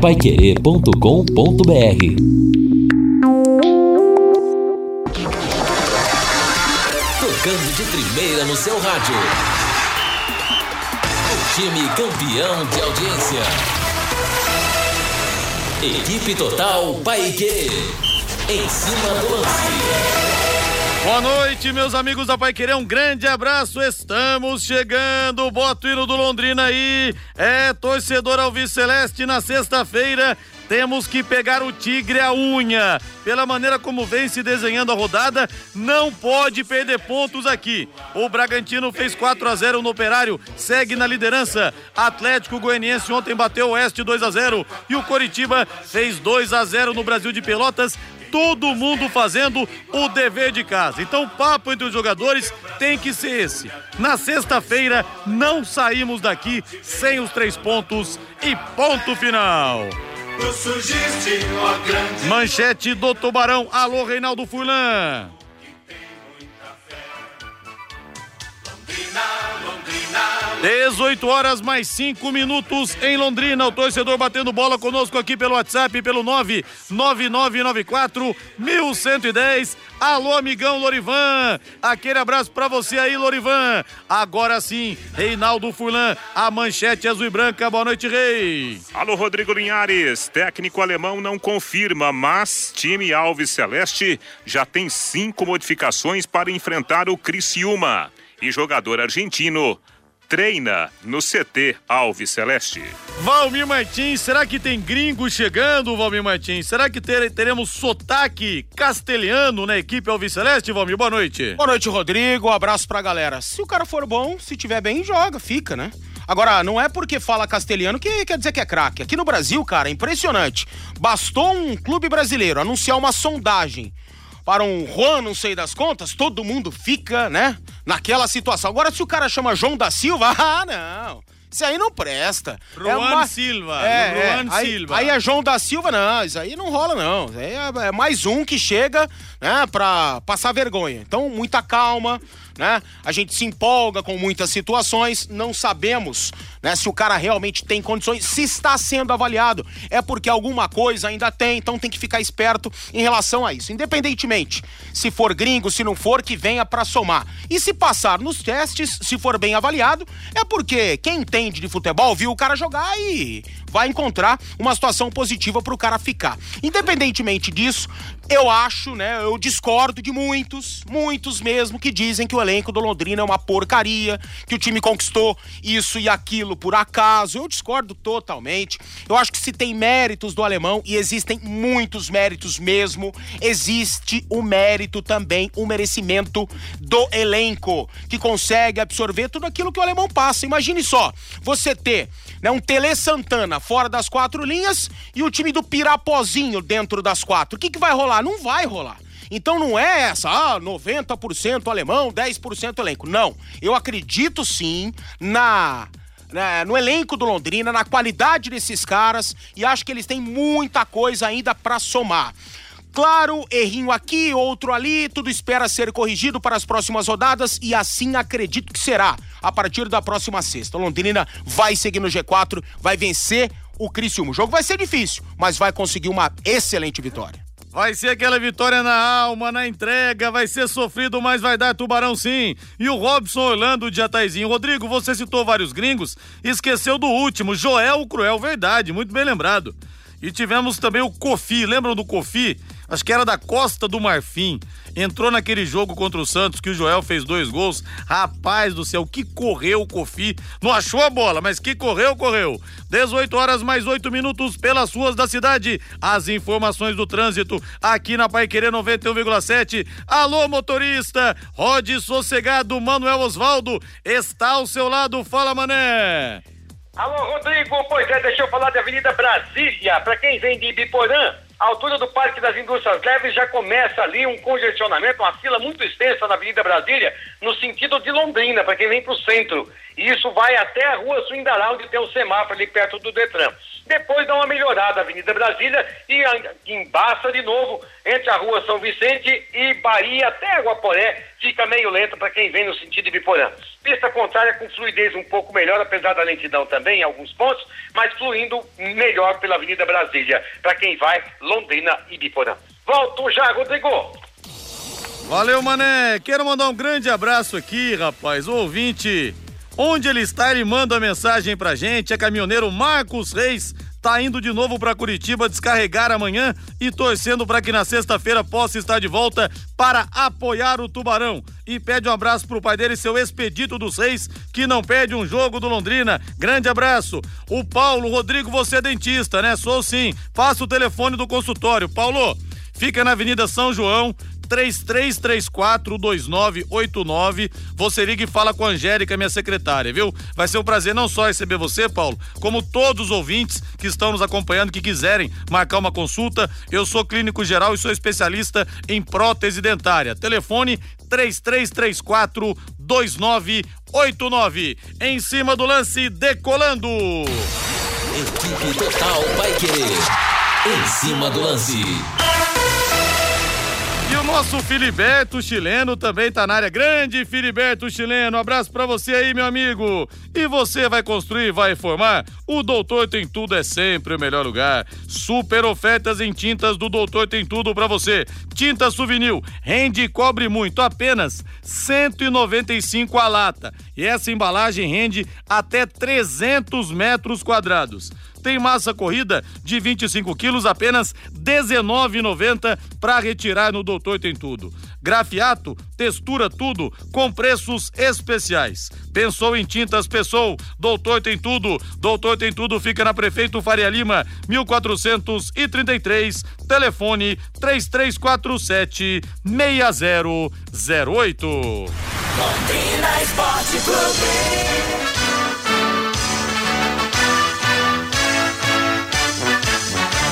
paiquerê.com.br Tocando de primeira no seu rádio. O time campeão de audiência. Equipe Total Paique. Em cima do lance. Boa noite, meus amigos da Pai Querer. Um grande abraço. Estamos chegando. Bota o hino do Londrina aí. É torcedor Alves Celeste na sexta-feira. Temos que pegar o Tigre à unha. Pela maneira como vem se desenhando a rodada, não pode perder pontos aqui. O Bragantino fez 4 a 0 no Operário, segue na liderança. Atlético Goianiense ontem bateu o Oeste 2 a 0 e o Coritiba fez 2 a 0 no Brasil de Pelotas todo mundo fazendo o dever de casa. Então, o papo entre os jogadores tem que ser esse. Na sexta-feira, não saímos daqui sem os três pontos e ponto final. Manchete do Tubarão. Alô, Reinaldo Furlan. 18 horas mais 5 minutos em Londrina. O torcedor batendo bola conosco aqui pelo WhatsApp, pelo 99994 1110. Alô, amigão Lorivan. Aquele abraço para você aí, Lorivan. Agora sim, Reinaldo Furlan, a manchete azul e branca. Boa noite, Rei. Alô, Rodrigo Linhares. Técnico alemão não confirma, mas time Alves Celeste já tem cinco modificações para enfrentar o Criciúma. E jogador argentino treina no CT Alves Celeste. Valmir Martins, será que tem gringo chegando, Valmir Martins? Será que ter, teremos sotaque castelhano na equipe Alves Celeste, Valmir? Boa noite. Boa noite, Rodrigo. Um abraço pra galera. Se o cara for bom, se tiver bem, joga, fica, né? Agora, não é porque fala castelhano que quer dizer que é craque. Aqui no Brasil, cara, é impressionante. Bastou um clube brasileiro anunciar uma sondagem para um Juan, não sei das contas, todo mundo fica, né? Naquela situação. Agora, se o cara chama João da Silva, ah, não. Isso aí não presta. Juan é uma... Silva. É, Juan é. Silva. Aí, aí é João da Silva, não. Isso aí não rola, não. Aí é, é mais um que chega, né, pra passar vergonha. Então, muita calma né? A gente se empolga com muitas situações, não sabemos, né, se o cara realmente tem condições, se está sendo avaliado, é porque alguma coisa ainda tem, então tem que ficar esperto em relação a isso. Independentemente se for gringo, se não for, que venha para somar. E se passar nos testes, se for bem avaliado, é porque quem entende de futebol viu o cara jogar e vai encontrar uma situação positiva para o cara ficar. Independentemente disso, eu acho, né, eu discordo de muitos, muitos mesmo, que dizem que o elenco do Londrina é uma porcaria, que o time conquistou isso e aquilo por acaso. Eu discordo totalmente. Eu acho que se tem méritos do alemão, e existem muitos méritos mesmo, existe o mérito também, o merecimento do elenco, que consegue absorver tudo aquilo que o alemão passa. Imagine só, você ter né, um Tele Santana fora das quatro linhas e o time do Pirapozinho dentro das quatro. O que, que vai rolar? Não vai rolar. Então não é essa, ah, 90% alemão, 10% elenco. Não. Eu acredito sim na no elenco do Londrina, na qualidade desses caras e acho que eles têm muita coisa ainda para somar. Claro, errinho aqui, outro ali, tudo espera ser corrigido para as próximas rodadas e assim acredito que será a partir da próxima sexta. Londrina vai seguir no G4, vai vencer o Criciúma. O jogo vai ser difícil, mas vai conseguir uma excelente vitória. Vai ser aquela vitória na alma, na entrega, vai ser sofrido, mas vai dar tubarão sim. E o Robson Orlando de Ataizinho. Rodrigo, você citou vários gringos, esqueceu do último, Joel Cruel, verdade, muito bem lembrado. E tivemos também o Kofi, lembram do Kofi? Acho que era da Costa do Marfim. Entrou naquele jogo contra o Santos que o Joel fez dois gols. Rapaz do céu, que correu o Kofi. Não achou a bola, mas que correu, correu. 18 horas mais 8 minutos pelas ruas da cidade. As informações do trânsito aqui na Pai Querer 91,7. Alô, motorista. Rode sossegado, Manuel Osvaldo está ao seu lado. Fala, mané. Alô, Rodrigo, pois é, deixa eu falar da Avenida Brasília. Para quem vem de Ibiporã, a altura do Parque das Indústrias Leves já começa ali um congestionamento, uma fila muito extensa na Avenida Brasília, no sentido de Londrina, para quem vem para o centro. E isso vai até a rua Suindará, onde tem um semáforo ali perto do Detran. Depois dá uma melhorada, Avenida Brasília, e embaça de novo entre a rua São Vicente e Bahia até Guaporé, fica meio lento para quem vem no sentido de Biporã. Pista contrária com fluidez um pouco melhor, apesar da lentidão também em alguns pontos, mas fluindo melhor pela Avenida Brasília, para quem vai Londrina e Biporã. Volto já, Rodrigo. Valeu, Mané. Quero mandar um grande abraço aqui, rapaz. O ouvinte, onde ele está, ele manda a mensagem pra gente. É caminhoneiro Marcos Reis. Tá indo de novo para Curitiba descarregar amanhã e torcendo para que na sexta-feira possa estar de volta para apoiar o Tubarão. E pede um abraço pro pai dele, seu Expedito dos Reis, que não perde um jogo do Londrina. Grande abraço. O Paulo Rodrigo, você é dentista, né? Sou sim. Passa o telefone do consultório. Paulo, fica na Avenida São João, 33342989. Você liga e fala com a Angélica, minha secretária, viu? Vai ser um prazer não só receber você, Paulo, como todos os ouvintes que estão nos acompanhando, que quiserem marcar uma consulta. Eu sou clínico geral e sou especialista em prótese dentária. Telefone 3334 2989. Em cima do lance, decolando. Equipe Total vai querer. Em cima do lance. Nosso Filiberto chileno também tá na área. Grande Filiberto chileno, um abraço para você aí, meu amigo. E você vai construir, vai reformar? O Doutor Tem Tudo é sempre o melhor lugar. Super ofertas em tintas do Doutor Tem Tudo para você. Tinta Souvenir, rende e cobre muito, apenas 195 a lata. E essa embalagem rende até 300 metros quadrados. Tem massa corrida de 25 quilos, apenas R$19,90 para retirar no Doutor Tem Tudo. Grafiato, textura tudo, com preços especiais. Pensou em tintas, pensou. Doutor Tem Tudo. Doutor Tem Tudo fica na Prefeito Faria Lima, 1433. Telefone 3347 6008. Londrina Esporte Clube.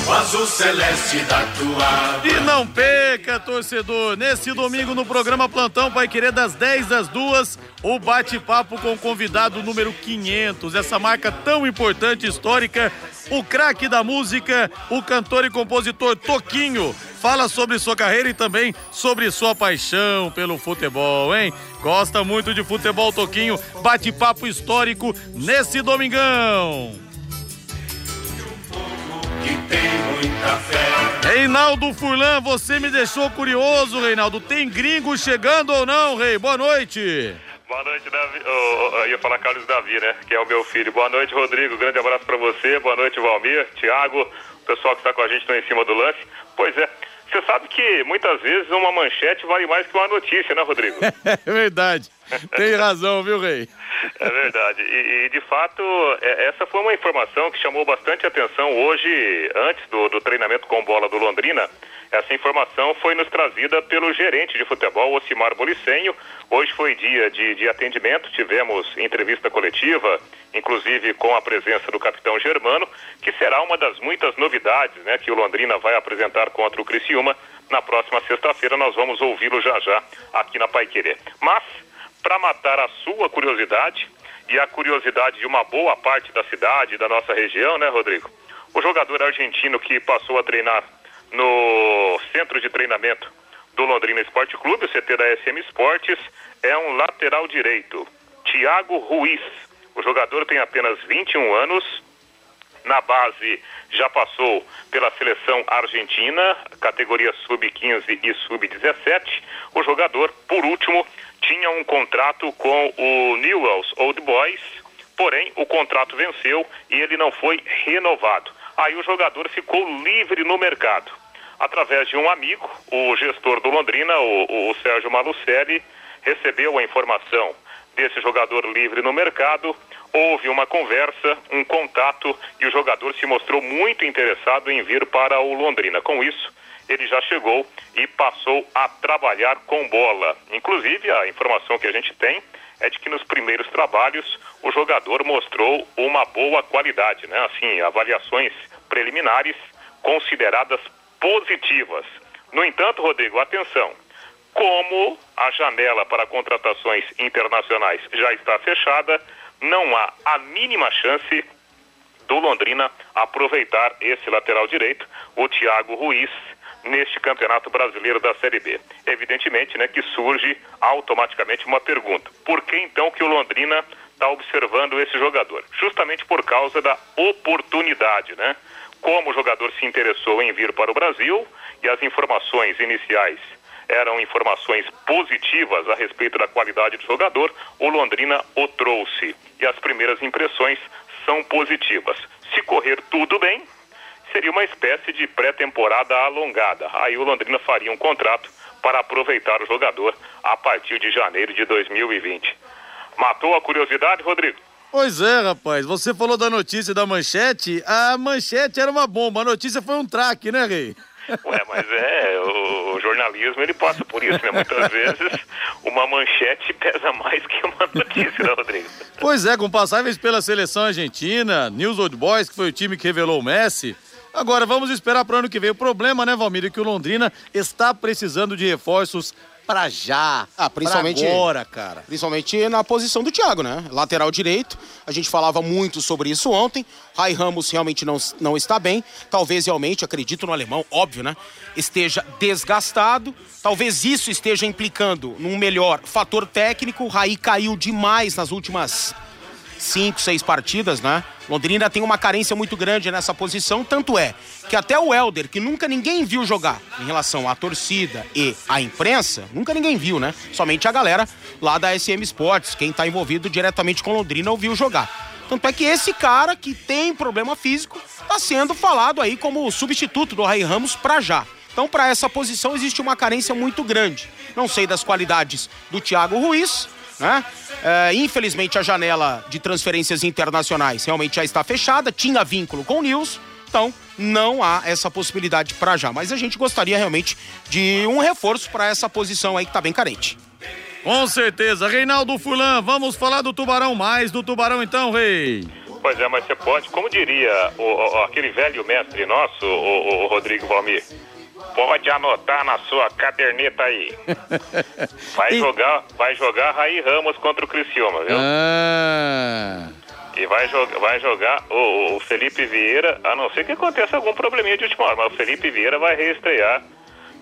O azul celeste da tua. E não perca, torcedor. Nesse domingo no programa Plantão Pai Querer das 10 às 2, o bate-papo com o convidado número 500. Essa marca tão importante histórica, o craque da música, o cantor e compositor Toquinho. Fala sobre sua carreira e também sobre sua paixão pelo futebol, hein? Gosta muito de futebol, Toquinho. Bate-papo histórico nesse domingão. Que tem muita fé. Reinaldo Furlan, você me deixou curioso, Reinaldo. Tem gringo chegando ou não, Rei? Boa noite. Boa noite, Davi. Oh, oh, ia falar Carlos Davi, né? Que é o meu filho. Boa noite, Rodrigo. Grande abraço para você. Boa noite, Valmir, Thiago, o pessoal que está com a gente no Em Cima do Lance. Pois é. Você sabe que muitas vezes uma manchete vale mais que uma notícia, né, Rodrigo? É verdade. Tem razão, viu, Rei? É verdade. E, e, de fato, é, essa foi uma informação que chamou bastante atenção hoje, antes do, do treinamento com bola do Londrina. Essa informação foi nos trazida pelo gerente de futebol, Ocimar Bolicenho. Hoje foi dia de, de atendimento, tivemos entrevista coletiva, inclusive com a presença do capitão Germano, que será uma das muitas novidades né, que o Londrina vai apresentar contra o Criciúma. Na próxima sexta-feira nós vamos ouvi-lo já já aqui na Paiquerê. Mas, para matar a sua curiosidade e a curiosidade de uma boa parte da cidade, da nossa região, né, Rodrigo? O jogador argentino que passou a treinar no centro de treinamento do Londrina Esporte Clube, o CT da SM Esportes, é um lateral direito, Thiago Ruiz. O jogador tem apenas 21 anos, na base já passou pela seleção argentina, categoria sub-15 e sub-17. O jogador, por último, tinha um contrato com o Newell's Old Boys, porém o contrato venceu e ele não foi renovado. Aí o jogador ficou livre no mercado. Através de um amigo, o gestor do Londrina, o, o Sérgio Malucelli, recebeu a informação desse jogador livre no mercado, houve uma conversa, um contato e o jogador se mostrou muito interessado em vir para o Londrina. Com isso, ele já chegou e passou a trabalhar com bola. Inclusive, a informação que a gente tem é de que nos primeiros trabalhos o jogador mostrou uma boa qualidade, né? Assim, avaliações preliminares consideradas positivas. No entanto, Rodrigo, atenção. Como a janela para contratações internacionais já está fechada, não há a mínima chance do Londrina aproveitar esse lateral direito, o Thiago Ruiz, neste Campeonato Brasileiro da Série B. Evidentemente, né, que surge automaticamente uma pergunta: por que então que o Londrina está observando esse jogador? Justamente por causa da oportunidade, né? Como o jogador se interessou em vir para o Brasil e as informações iniciais eram informações positivas a respeito da qualidade do jogador, o Londrina o trouxe. E as primeiras impressões são positivas. Se correr tudo bem, seria uma espécie de pré-temporada alongada. Aí o Londrina faria um contrato para aproveitar o jogador a partir de janeiro de 2020. Matou a curiosidade, Rodrigo? Pois é, rapaz. Você falou da notícia da manchete. A manchete era uma bomba. A notícia foi um traque, né, Rei? Ué, mas é, o, o, jornalismo ele passa por isso, né? Muitas vezes uma manchete pesa mais que uma notícia, né, Rodrigo? Pois é, com passagens pela seleção argentina, News Old Boys, que foi o time que revelou o Messi. Agora vamos esperar para o ano que vem. O problema, né, Valmir, é que o Londrina está precisando de reforços para já. Ah, principalmente agora, cara. Principalmente na posição do Thiago, né? Lateral direito. A gente falava muito sobre isso ontem. Rai Ramos realmente não, não está bem. Talvez realmente, acredito no alemão, óbvio, né? Esteja desgastado. Talvez isso esteja implicando num melhor fator técnico. O Rai caiu demais nas últimas cinco, seis partidas, né? Londrina tem uma carência muito grande nessa posição, tanto é que até o Helder, que nunca ninguém viu jogar em relação à torcida e à imprensa, nunca ninguém viu, né? Somente a galera lá da SM Sports, quem tá envolvido diretamente com Londrina, ouviu jogar. Tanto é que esse cara que tem problema físico tá sendo falado aí como substituto do Rai Ramos para já. Então, para essa posição existe uma carência muito grande. Não sei das qualidades do Thiago Ruiz, né? É, infelizmente a janela de transferências internacionais realmente já está fechada, tinha vínculo com o News, então não há essa possibilidade para já. Mas a gente gostaria realmente de um reforço para essa posição aí que está bem carente. Com certeza. Reinaldo Fulan, vamos falar do Tubarão mais do Tubarão então, Rei. Pois é, mas você pode, como diria o, o, aquele velho mestre nosso, o, o Rodrigo Valmir, Pode anotar na sua caderneta aí. Vai e... jogar, vai jogar Raí Ramos contra o Criciúma, viu? Ah. E vai, jogar, vai jogar o, o, Felipe Vieira, a não ser que aconteça algum probleminha de última hora, mas o Felipe Vieira vai reestrear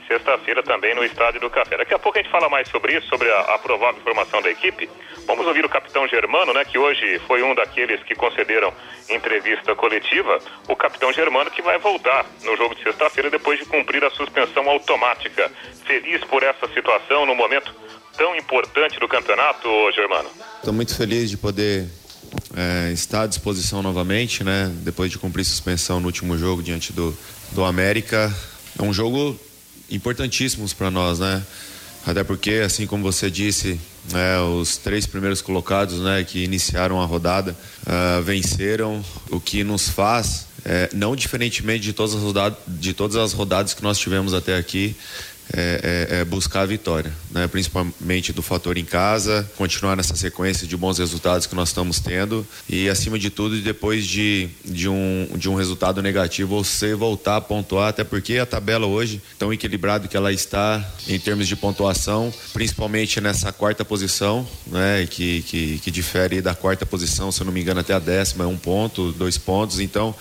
sexta-feira também no Estádio do Café. Daqui a pouco a gente fala mais sobre isso, sobre a, a provável formação da equipe. Vamos ouvir o capitão Germano, né, que hoje foi um daqueles que concederam entrevista coletiva. O capitão Germano que vai voltar no jogo de sexta-feira depois de cumprir a suspensão automática. Feliz por essa situação no momento tão importante do campeonato, Germano? Estou muito feliz de poder é, estar à disposição novamente, né? Depois de cumprir suspensão no último jogo diante do, do América. É um jogo importantíssimos para nós, né? Até porque, assim como você disse, né, os três primeiros colocados né, que iniciaram a rodada uh, venceram, o que nos faz, é, não diferentemente de todas, as rodadas, de todas as rodadas que nós tivemos até aqui, é, é, é, buscar a vitória, né? principalmente do fator em casa, continuar nessa sequência de bons resultados que nós estamos tendo e, acima de tudo, depois de, de, um, de um resultado negativo, você voltar a pontuar, até porque a tabela hoje, tão equilibrada que ela está em termos de pontuação, principalmente nessa quarta posição, né? que, que, que difere da quarta posição, se eu não me engano, até a décima, é um ponto, dois pontos, então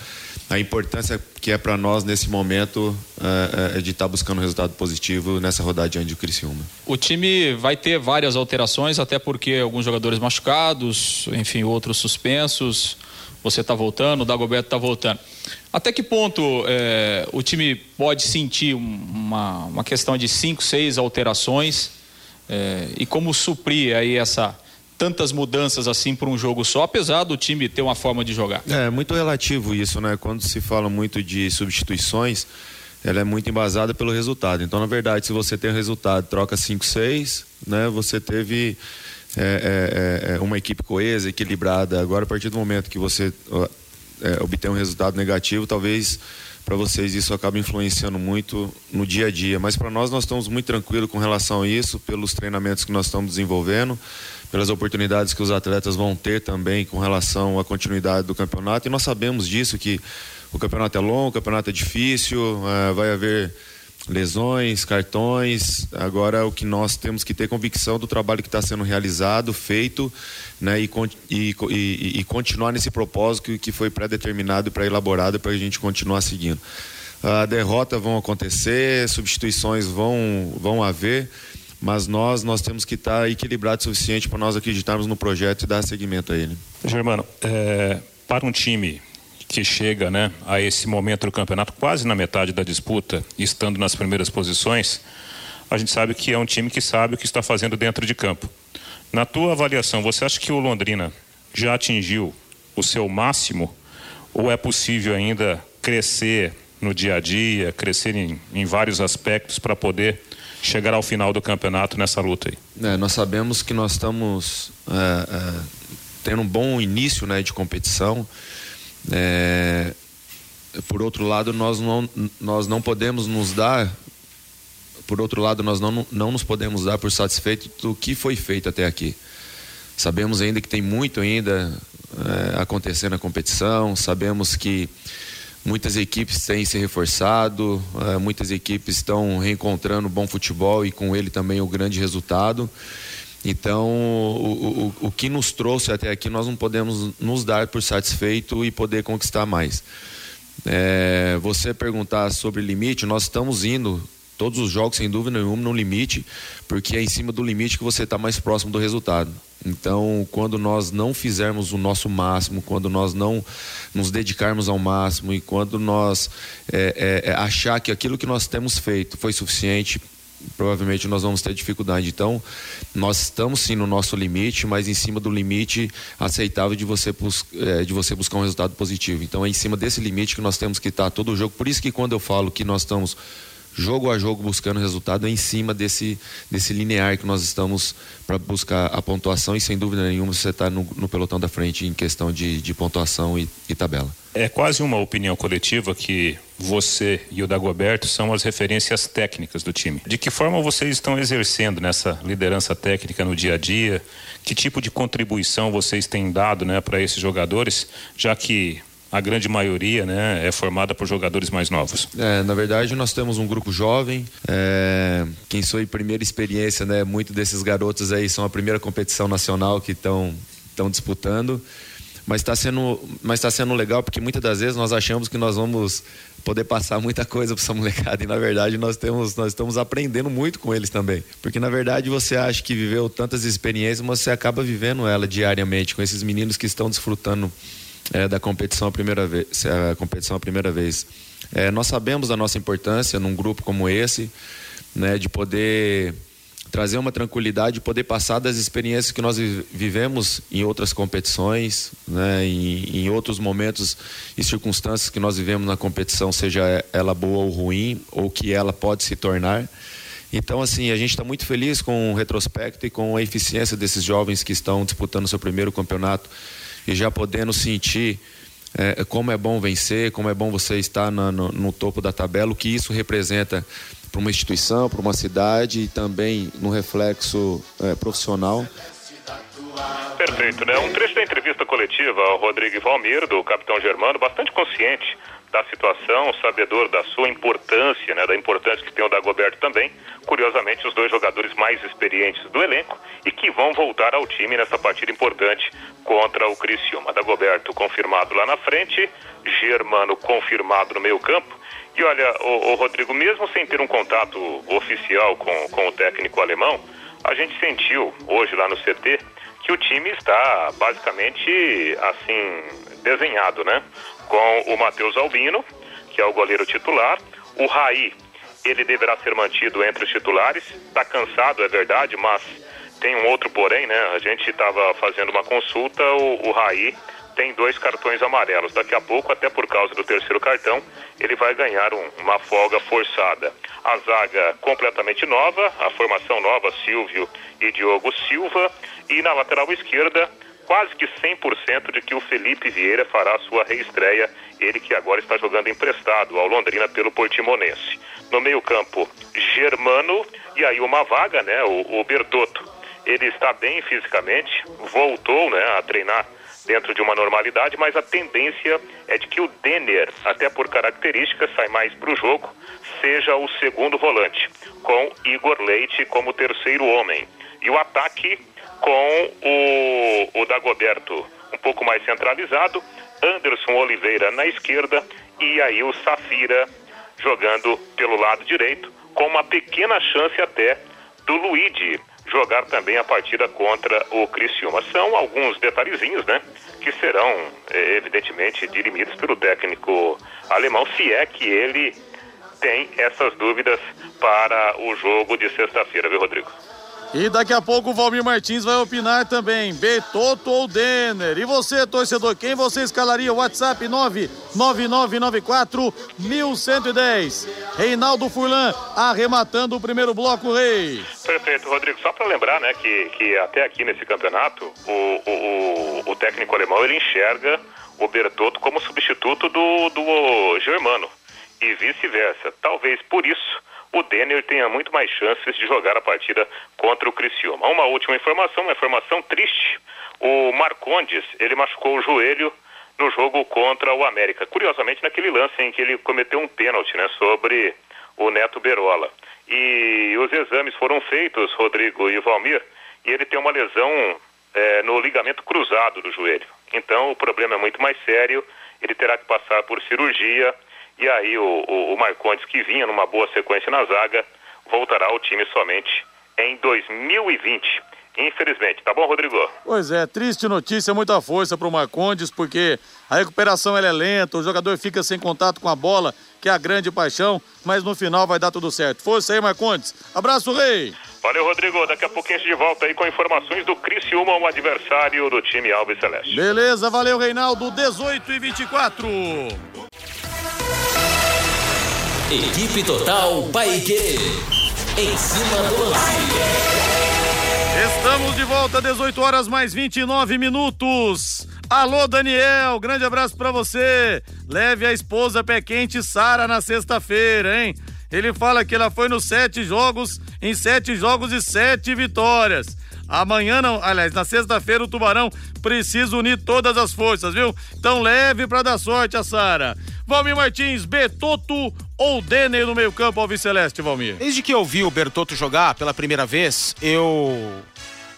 a importância que é para nós nesse momento é, é de estar tá buscando um resultado positivo nessa rodada diante do Criciúma. O time vai ter várias alterações, até porque alguns jogadores machucados, enfim, outros suspensos. Você está voltando, o Dagoberto está voltando. Até que ponto é, o time pode sentir uma, uma questão de cinco, seis alterações é, e como suprir aí essa tantas mudanças assim para um jogo só, apesar do time ter uma forma de jogar. É muito relativo isso, né? Quando se fala muito de substituições, ela é muito embasada pelo resultado. Então, na verdade, se você tem resultado, troca 5, 6, né? Você teve é, é, é, uma equipe coesa, equilibrada. Agora, a partir do momento que você é, obtém um resultado negativo, talvez para vocês isso acaba influenciando muito no dia a dia. Mas para nós, nós estamos muito tranquilos com relação a isso, pelos treinamentos que nós estamos desenvolvendo pelas oportunidades que os atletas vão ter também com relação à continuidade do campeonato. E nós sabemos disso, que o campeonato é longo, o campeonato é difícil, é, vai haver lesões, cartões. Agora o que nós temos que ter convicção do trabalho que está sendo realizado, feito, né, e, e, e, e continuar nesse propósito que foi pré-determinado e pré-elaborado para a gente continuar seguindo. A derrota vão acontecer, substituições vão vão haver, mas nós nós temos que estar equilibrados o suficiente para nós acreditarmos no projeto e dar seguimento a ele. Germano, é, para um time que chega né, a esse momento do campeonato, quase na metade da disputa, estando nas primeiras posições, a gente sabe que é um time que sabe o que está fazendo dentro de campo. Na tua avaliação, você acha que o Londrina já atingiu o seu máximo ou é possível ainda crescer no dia a dia, crescer em, em vários aspectos para poder chegar ao final do campeonato nessa luta aí? É, nós sabemos que nós estamos é, é, tendo um bom início né, de competição. É, por outro lado, nós não, nós não podemos nos dar, por outro lado, nós não, não nos podemos dar por satisfeito do que foi feito até aqui. Sabemos ainda que tem muito ainda é, acontecendo na competição, sabemos que muitas equipes têm se reforçado, é, muitas equipes estão reencontrando bom futebol e com ele também o grande resultado. Então, o, o, o que nos trouxe até aqui, nós não podemos nos dar por satisfeito e poder conquistar mais. É, você perguntar sobre limite, nós estamos indo todos os jogos, sem dúvida nenhuma, no limite, porque é em cima do limite que você está mais próximo do resultado. Então, quando nós não fizermos o nosso máximo, quando nós não nos dedicarmos ao máximo e quando nós é, é, é achar que aquilo que nós temos feito foi suficiente, provavelmente nós vamos ter dificuldade. Então, nós estamos sim no nosso limite, mas em cima do limite aceitável de você, é, de você buscar um resultado positivo. Então, é em cima desse limite que nós temos que estar todo o jogo. Por isso que quando eu falo que nós estamos jogo a jogo buscando resultado, em cima desse, desse linear que nós estamos para buscar a pontuação e sem dúvida nenhuma você está no, no, pelotão da frente em questão de, de pontuação e, e tabela. É quase uma opinião coletiva que você e o Dagoberto são as referências técnicas do time. De que forma vocês estão exercendo nessa liderança técnica no dia a dia? Que tipo de contribuição vocês têm dado né, para esses jogadores, já que a grande maioria né, é formada por jogadores mais novos? É, na verdade, nós temos um grupo jovem. É, quem foi primeira experiência, né, muitos desses garotos aí são a primeira competição nacional que estão disputando mas está sendo, mas tá sendo legal porque muitas das vezes nós achamos que nós vamos poder passar muita coisa para essa molecada e na verdade nós temos nós estamos aprendendo muito com eles também porque na verdade você acha que viveu tantas experiências mas você acaba vivendo ela diariamente com esses meninos que estão desfrutando é, da competição a primeira vez a competição a primeira vez é, nós sabemos da nossa importância num grupo como esse né de poder trazer uma tranquilidade, poder passar das experiências que nós vivemos em outras competições, né, em, em, outros momentos e circunstâncias que nós vivemos na competição, seja ela boa ou ruim, ou que ela pode se tornar. Então, assim, a gente está muito feliz com o retrospecto e com a eficiência desses jovens que estão disputando seu primeiro campeonato e já podendo sentir é, como é bom vencer, como é bom você estar no, no topo da tabela, o que isso representa para uma instituição, para uma cidade e também no reflexo é, profissional. Perfeito, né? Um trecho da entrevista coletiva ao Rodrigo Valmir, do capitão Germano, bastante consciente da situação, sabedor da sua importância, né, da importância que tem o Dagoberto também. Curiosamente, os dois jogadores mais experientes do elenco e que vão voltar ao time nessa partida importante contra o Criciúma. Dagoberto confirmado lá na frente, Germano confirmado no meio campo e olha, o, o, Rodrigo, mesmo sem ter um contato oficial com, com o técnico alemão, a gente sentiu hoje lá no CT que o time está basicamente assim desenhado, né? Com o Matheus Albino, que é o goleiro titular, o Raí, ele deverá ser mantido entre os titulares. Está cansado, é verdade, mas tem um outro porém, né? A gente estava fazendo uma consulta, o, o Raí tem dois cartões amarelos. Daqui a pouco, até por causa do terceiro cartão, ele vai ganhar um, uma folga forçada. A zaga completamente nova, a formação nova, Silvio e Diogo Silva. E na lateral esquerda, quase que 100% de que o Felipe Vieira fará sua reestreia, ele que agora está jogando emprestado ao Londrina pelo Portimonense. No meio-campo, Germano e aí uma vaga, né, o, o Bertotto. Ele está bem fisicamente, voltou, né, a treinar dentro de uma normalidade, mas a tendência é de que o Denner, até por características, sai mais para o jogo, seja o segundo volante, com Igor Leite como terceiro homem. E o ataque com o, o Dagoberto um pouco mais centralizado, Anderson Oliveira na esquerda e aí o Safira jogando pelo lado direito, com uma pequena chance até do Luigi jogar também a partida contra o Criciúma. São alguns detalhezinhos, né? Que serão, eh, evidentemente, dirimidos pelo técnico alemão, se é que ele tem essas dúvidas para o jogo de sexta-feira, viu, Rodrigo? E daqui a pouco o Valmir Martins vai opinar também. Betoto ou Denner? E você, torcedor, quem você escalaria? WhatsApp 99994 1110. Reinaldo Furlan arrematando o primeiro bloco, Rei. Perfeito, Rodrigo. Só para lembrar, né, que, que até aqui nesse campeonato, o, o, o, técnico alemão ele enxerga o Bertotto como substituto do, do Germano e vice-versa. Talvez por isso o Denner tenha muito mais chances de jogar a partida contra o Criciúma. Uma última informação, uma informação triste. O Marcondes, ele machucou o joelho no jogo contra o América. Curiosamente, naquele lance em que ele cometeu um pênalti, né, sobre o Neto Berola. E os exames foram feitos, Rodrigo e Valmir, e ele tem uma lesão é, no ligamento cruzado do joelho. Então, o problema é muito mais sério, ele terá que passar por cirurgia, e aí o, o, o Marcondes, que vinha numa boa sequência na zaga, voltará ao time somente em 2020. Infelizmente, tá bom, Rodrigo? Pois é, triste notícia, muita força pro Marcondes, porque a recuperação é lenta, o jogador fica sem contato com a bola, que é a grande paixão, mas no final vai dar tudo certo. Força aí, Marcondes. Abraço, Rei! Valeu, Rodrigo. Daqui a pouquinho a gente de volta aí com informações do Criciúma, um adversário do time Alves Celeste. Beleza, valeu, Reinaldo. 18 e 24. Equipe Total Paique. Em cima do lance. Estamos de volta, 18 horas mais 29 minutos. Alô, Daniel, grande abraço pra você. Leve a esposa pé quente Sara na sexta-feira, hein? Ele fala que ela foi nos sete jogos, em sete jogos e sete vitórias. Amanhã não, aliás, na sexta-feira o Tubarão precisa unir todas as forças, viu? Então leve pra dar sorte a Sara. Valmir Martins, Betoto ou Denner no meio-campo Alves Celeste, Valmir? Desde que eu vi o Bertotto jogar pela primeira vez, eu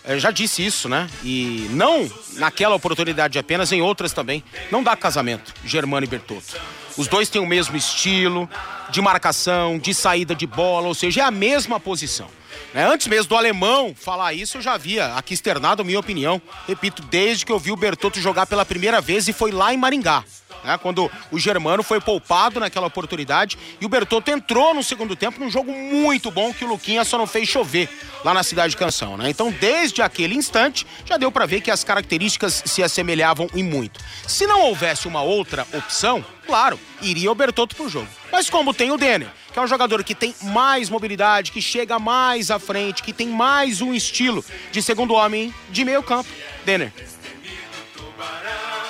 eu já disse isso, né? E não naquela oportunidade apenas, em outras também. Não dá casamento, Germano e Bertotto. Os dois têm o mesmo estilo de marcação, de saída de bola, ou seja, é a mesma posição. Né? Antes mesmo do alemão falar isso, eu já havia aqui externado minha opinião. Repito, desde que eu vi o Bertotto jogar pela primeira vez e foi lá em Maringá. Né? Quando o Germano foi poupado naquela oportunidade e o Bertotto entrou no segundo tempo num jogo muito bom que o Luquinha só não fez chover lá na cidade de Canção, né? Então, desde aquele instante, já deu para ver que as características se assemelhavam em muito. Se não houvesse uma outra opção, claro, iria o Bertotto pro jogo. Mas como tem o Denner, que é um jogador que tem mais mobilidade, que chega mais à frente, que tem mais um estilo de segundo homem de meio campo, Denner.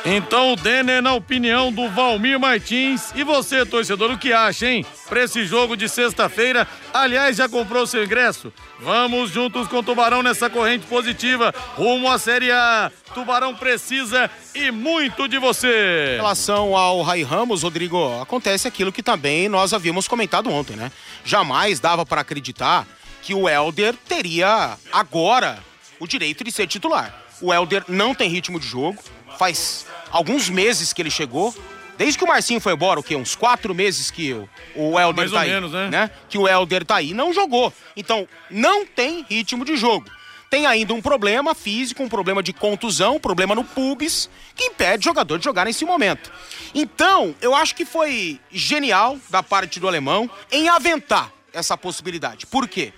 Então o Denner na opinião do Valmir Martins. E você, torcedor, o que acha, hein? Pra esse jogo de sexta-feira. Aliás, já comprou seu ingresso? Vamos juntos com o Tubarão nessa corrente positiva, rumo à Série A. Tubarão precisa e muito de você. Em relação ao Rai Ramos, Rodrigo, acontece aquilo que também nós havíamos comentado ontem, né? Jamais dava para acreditar que o Helder teria agora o direito de ser titular. O Helder não tem ritmo de jogo, faz alguns meses que ele chegou. Desde que o Marcinho foi embora, o quê? Uns quatro meses que o, o Helder Mais tá ou aí. menos, né? Que o Helder tá aí, não jogou. Então, não tem ritmo de jogo. Tem ainda um problema físico, um problema de contusão, um problema no pubis, que impede o jogador de jogar nesse momento. Então, eu acho que foi genial da parte do alemão em aventar essa possibilidade. Por quê?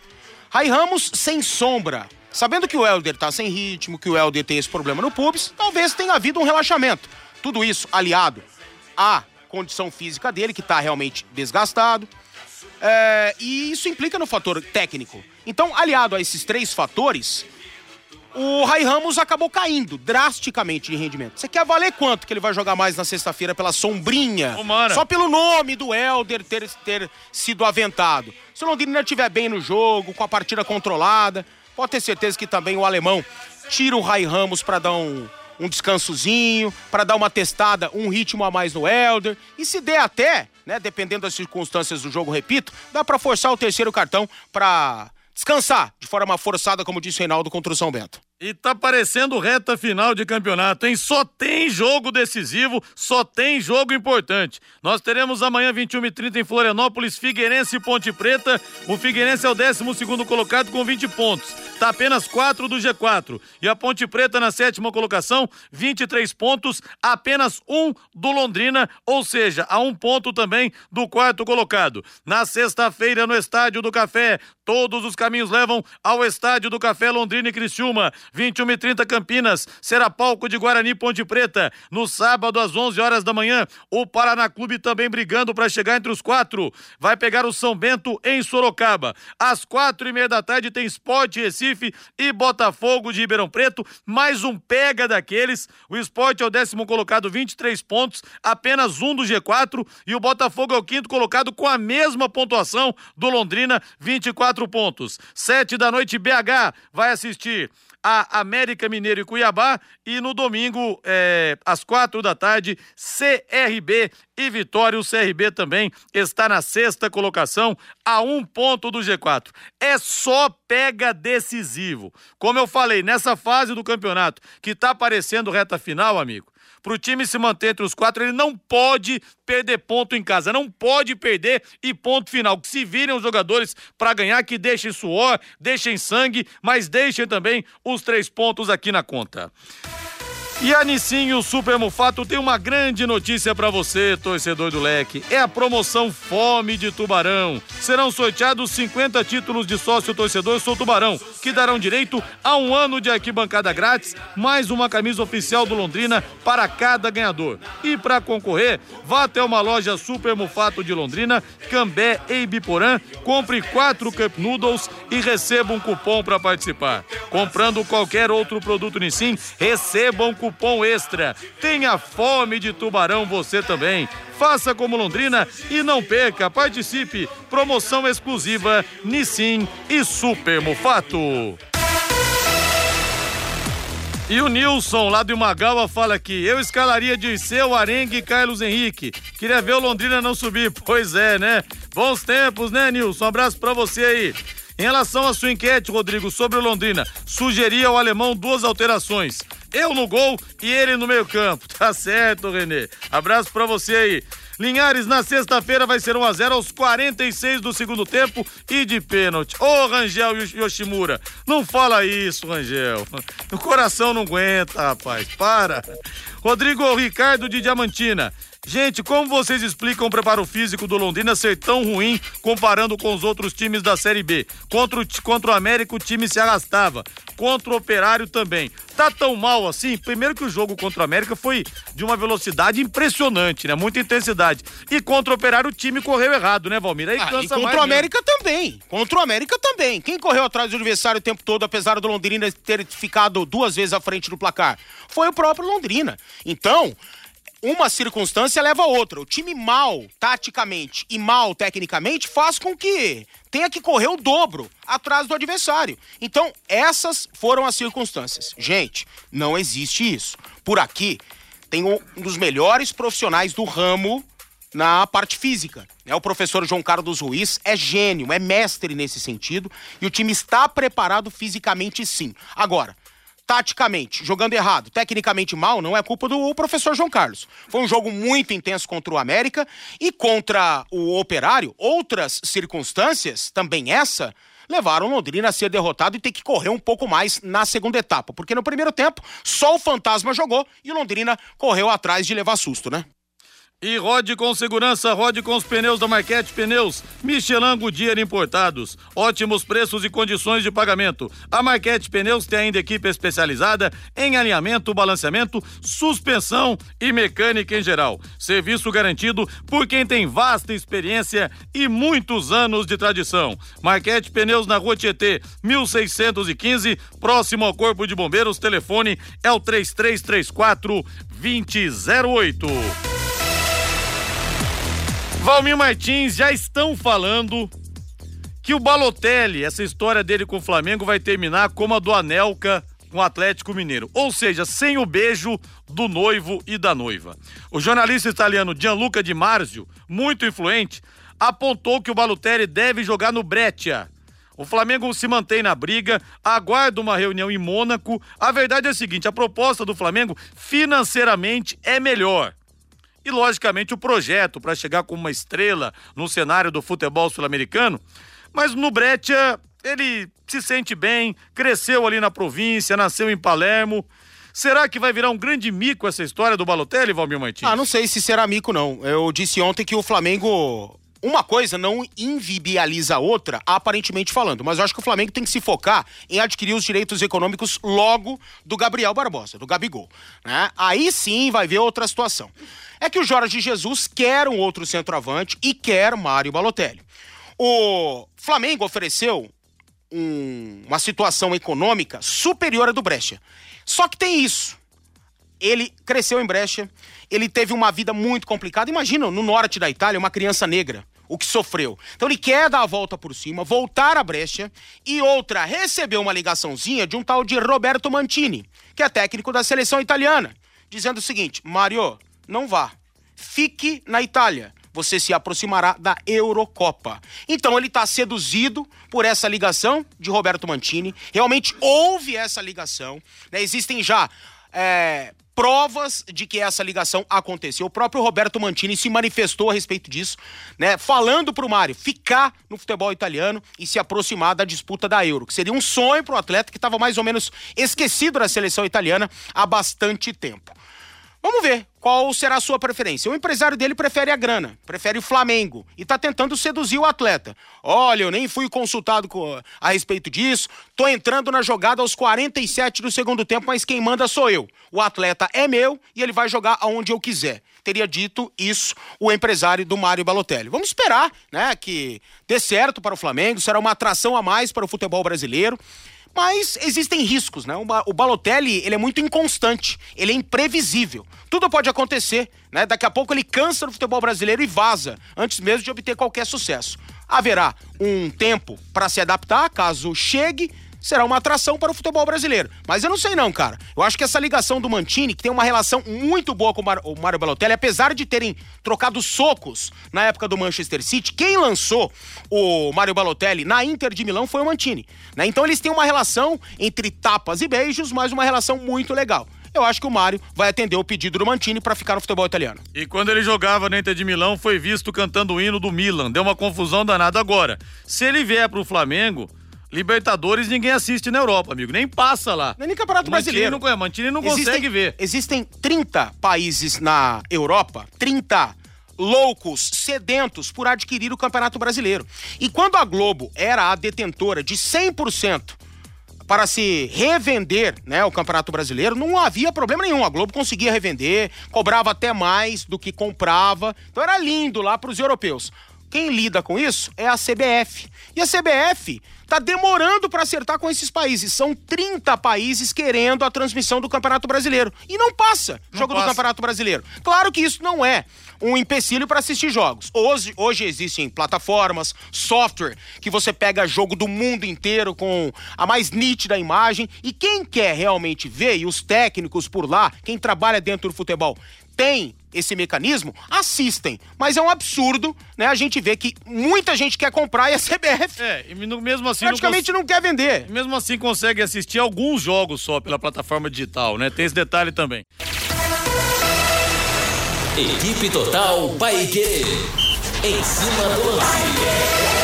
Rai Ramos sem sombra. Sabendo que o Helder tá sem ritmo, que o Helder tem esse problema no pubis, talvez tenha havido um relaxamento. Tudo isso aliado à condição física dele, que tá realmente desgastado. É, e isso implica no fator técnico. Então, aliado a esses três fatores, o Rai Ramos acabou caindo drasticamente de rendimento. Você quer valer quanto que ele vai jogar mais na sexta-feira pela sombrinha? Tomara. Só pelo nome do Helder ter, ter sido aventado. Se o Londrina estiver bem no jogo, com a partida controlada, pode ter certeza que também o alemão tira o Rai Ramos para dar um, um descansozinho, para dar uma testada, um ritmo a mais no Elder. E se der até, né, dependendo das circunstâncias do jogo, repito, dá para forçar o terceiro cartão para descansar de forma forçada, como disse o Reinaldo contra o São Bento. E tá parecendo reta final de campeonato, hein? Só tem jogo decisivo, só tem jogo importante. Nós teremos amanhã, 21h30, em Florianópolis, Figueirense e Ponte Preta. O Figueirense é o 12 colocado com 20 pontos. Tá apenas 4 do G4. E a Ponte Preta na sétima colocação, 23 pontos, apenas um do Londrina, ou seja, a um ponto também do quarto colocado. Na sexta-feira, no Estádio do Café, todos os caminhos levam ao Estádio do Café Londrina e Criciúma. 21 e 30 Campinas, será palco de Guarani Ponte Preta. No sábado, às 11 horas da manhã, o Paraná Clube também brigando para chegar entre os quatro. Vai pegar o São Bento em Sorocaba. Às quatro e meia da tarde tem Sport Recife e Botafogo de Ribeirão Preto. Mais um pega daqueles. O Sport é o décimo colocado, 23 pontos, apenas um do G4. E o Botafogo é o quinto colocado com a mesma pontuação do Londrina, 24 pontos. Sete da noite, BH vai assistir a América Mineiro e Cuiabá. E no domingo, é, às quatro da tarde, CRB e Vitória. O CRB também está na sexta colocação, a um ponto do G4. É só pega decisivo. Como eu falei, nessa fase do campeonato que está aparecendo reta final, amigo para o time se manter entre os quatro, ele não pode perder ponto em casa, não pode perder e ponto final. Que se virem os jogadores para ganhar, que deixem suor, deixem sangue, mas deixem também os três pontos aqui na conta. E a Nissinho Super Mufato tem uma grande notícia para você, torcedor do Leque. É a promoção Fome de Tubarão. Serão sorteados 50 títulos de sócio torcedor Sou Tubarão, que darão direito a um ano de arquibancada grátis, mais uma camisa oficial do Londrina para cada ganhador. E para concorrer, vá até uma loja Super Mufato de Londrina, Cambé e Ibiporã, compre quatro Cup Noodles e receba um cupom para participar. Comprando qualquer outro produto Nissin, receba um cupom cupom extra. Tenha fome de tubarão você também. Faça como Londrina e não perca, participe. Promoção exclusiva Nissin e Super Mufato. E o Nilson, lá do Magawa, fala aqui: eu escalaria Dirceu, Arengue e Carlos Henrique. Queria ver o Londrina não subir. Pois é, né? Bons tempos, né, Nilson? Um abraço pra você aí. Em relação à sua enquete, Rodrigo, sobre o Londrina, sugeria ao alemão duas alterações. Eu no gol e ele no meio campo. Tá certo, Renê. Abraço pra você aí. Linhares, na sexta-feira vai ser 1x0 aos 46 do segundo tempo e de pênalti. Ô, Rangel Yoshimura, não fala isso, Rangel. O coração não aguenta, rapaz. Para. Rodrigo Ricardo de Diamantina. Gente, como vocês explicam o preparo físico do Londrina ser tão ruim comparando com os outros times da Série B? Contra o, contra o América o time se arrastava, contra o Operário também. Tá tão mal assim? Primeiro que o jogo contra o América foi de uma velocidade impressionante, né? Muita intensidade. E contra o Operário o time correu errado, né, Valmir? Aí Ah, cansa e contra o mesmo. América também. Contra o América também. Quem correu atrás do adversário o tempo todo, apesar do Londrina ter ficado duas vezes à frente do placar? Foi o próprio Londrina. Então, uma circunstância leva a outra. O time mal taticamente e mal tecnicamente faz com que tenha que correr o dobro atrás do adversário. Então, essas foram as circunstâncias. Gente, não existe isso. Por aqui tem um dos melhores profissionais do ramo na parte física. É o professor João Carlos Ruiz, é gênio, é mestre nesse sentido, e o time está preparado fisicamente sim. Agora, taticamente, jogando errado, tecnicamente mal, não é culpa do professor João Carlos. Foi um jogo muito intenso contra o América e contra o Operário, outras circunstâncias, também essa, levaram Londrina a ser derrotado e ter que correr um pouco mais na segunda etapa, porque no primeiro tempo só o Fantasma jogou e Londrina correu atrás de levar susto, né? E rode com segurança, rode com os pneus da Marquete Pneus. Michelin Goodyear importados. Ótimos preços e condições de pagamento. A Marquete Pneus tem ainda equipe especializada em alinhamento, balanceamento, suspensão e mecânica em geral. Serviço garantido por quem tem vasta experiência e muitos anos de tradição. Marquete Pneus na Rua Tietê, 1615, próximo ao Corpo de Bombeiros. Telefone é o 3334 2008. Valmir Martins já estão falando que o Balotelli, essa história dele com o Flamengo vai terminar como a do Anelca com o Atlético Mineiro, ou seja, sem o beijo do noivo e da noiva. O jornalista italiano Gianluca Di Marzio, muito influente, apontou que o Balotelli deve jogar no Breccia. O Flamengo se mantém na briga, aguarda uma reunião em Mônaco. A verdade é a seguinte: a proposta do Flamengo financeiramente é melhor. E, logicamente, o projeto para chegar como uma estrela no cenário do futebol sul-americano. Mas no Breccia, ele se sente bem, cresceu ali na província, nasceu em Palermo. Será que vai virar um grande mico essa história do Balotelli, Valmir Martins? Ah, não sei se será mico, não. Eu disse ontem que o Flamengo. Uma coisa não invibializa a outra, aparentemente falando, mas eu acho que o Flamengo tem que se focar em adquirir os direitos econômicos logo do Gabriel Barbosa, do Gabigol. Né? Aí sim vai ver outra situação. É que o Jorge Jesus quer um outro centroavante e quer Mário Balotelli. O Flamengo ofereceu um- uma situação econômica superior à do Brecha. Só que tem isso. Ele cresceu em Brecha, ele teve uma vida muito complicada. Imagina, no norte da Itália, uma criança negra, o que sofreu. Então ele quer dar a volta por cima, voltar à Brecha e outra, recebeu uma ligaçãozinha de um tal de Roberto Mantini, que é técnico da seleção italiana, dizendo o seguinte: Mario, não vá. Fique na Itália. Você se aproximará da Eurocopa. Então ele está seduzido por essa ligação de Roberto Mantini. Realmente houve essa ligação. né? Existem já é, provas de que essa ligação aconteceu. O próprio Roberto Mantini se manifestou a respeito disso, né? Falando pro Mário ficar no futebol italiano e se aproximar da disputa da Euro, que seria um sonho pro atleta que estava mais ou menos esquecido da seleção italiana há bastante tempo. Vamos ver qual será a sua preferência. O empresário dele prefere a grana, prefere o Flamengo e tá tentando seduzir o atleta. Olha, eu nem fui consultado co- a respeito disso, tô entrando na jogada aos 47 do segundo tempo, mas quem manda sou eu. O atleta é meu e ele vai jogar aonde eu quiser. Teria dito isso o empresário do Mário Balotelli. Vamos esperar, né, que dê certo para o Flamengo, será uma atração a mais para o futebol brasileiro. Mas existem riscos, né? O Ba- O Balotelli, ele é muito inconstante, ele é imprevisível. Tudo pode acontecer, né? Daqui a pouco ele cansa do futebol brasileiro e vaza, antes mesmo de obter qualquer sucesso. Haverá um tempo para se adaptar, caso chegue, será uma atração para o futebol brasileiro. Mas eu não sei não, cara. Eu acho que essa ligação do Mantini, que tem uma relação muito boa com o Mar- o Mário Balotelli, apesar de terem trocado socos na época do Manchester City, quem lançou o Mário Balotelli na Inter de Milão foi o Mantini. né? Então eles têm uma relação entre tapas e beijos, mas uma relação muito legal. Eu acho que o Mário vai atender o pedido do Mantini para ficar no futebol italiano. E quando ele jogava na Inter de Milão, foi visto cantando o hino do Milan. Deu uma confusão danada agora. Se ele vier pro Flamengo, Libertadores ninguém assiste na Europa, amigo. Nem passa lá. Nem Campeonato Mantini Brasileiro. Não, Mantini não Existem- consegue ver. Existem 30 países na Europa, 30 loucos, sedentos por adquirir o Campeonato Brasileiro. E quando a Globo era a detentora de 100% para se revender né, o Campeonato Brasileiro, não havia problema nenhum. A Globo conseguia revender, cobrava até mais do que comprava. Então era lindo lá para os europeus. Quem lida com isso é a CBF. E a CBF tá demorando para acertar com esses países. São 30 países querendo a transmissão do Campeonato Brasileiro. E não passa Não jogo passa. do Campeonato Brasileiro. Claro que isso não é um empecilho para assistir jogos. Hoje, hoje existem plataformas, software, que você pega jogo do mundo inteiro com a mais nítida imagem. E quem quer realmente ver, e os técnicos por lá, quem trabalha dentro do futebol, tem esse mecanismo, assistem. Mas é um absurdo, né? A gente vê que muita gente quer comprar e a CBF É, e mesmo assim. praticamente não, não quer vender. mesmo assim consegue assistir alguns jogos só pela plataforma digital, né? Tem esse detalhe também. Equipe Total Paique. Em cima do lance.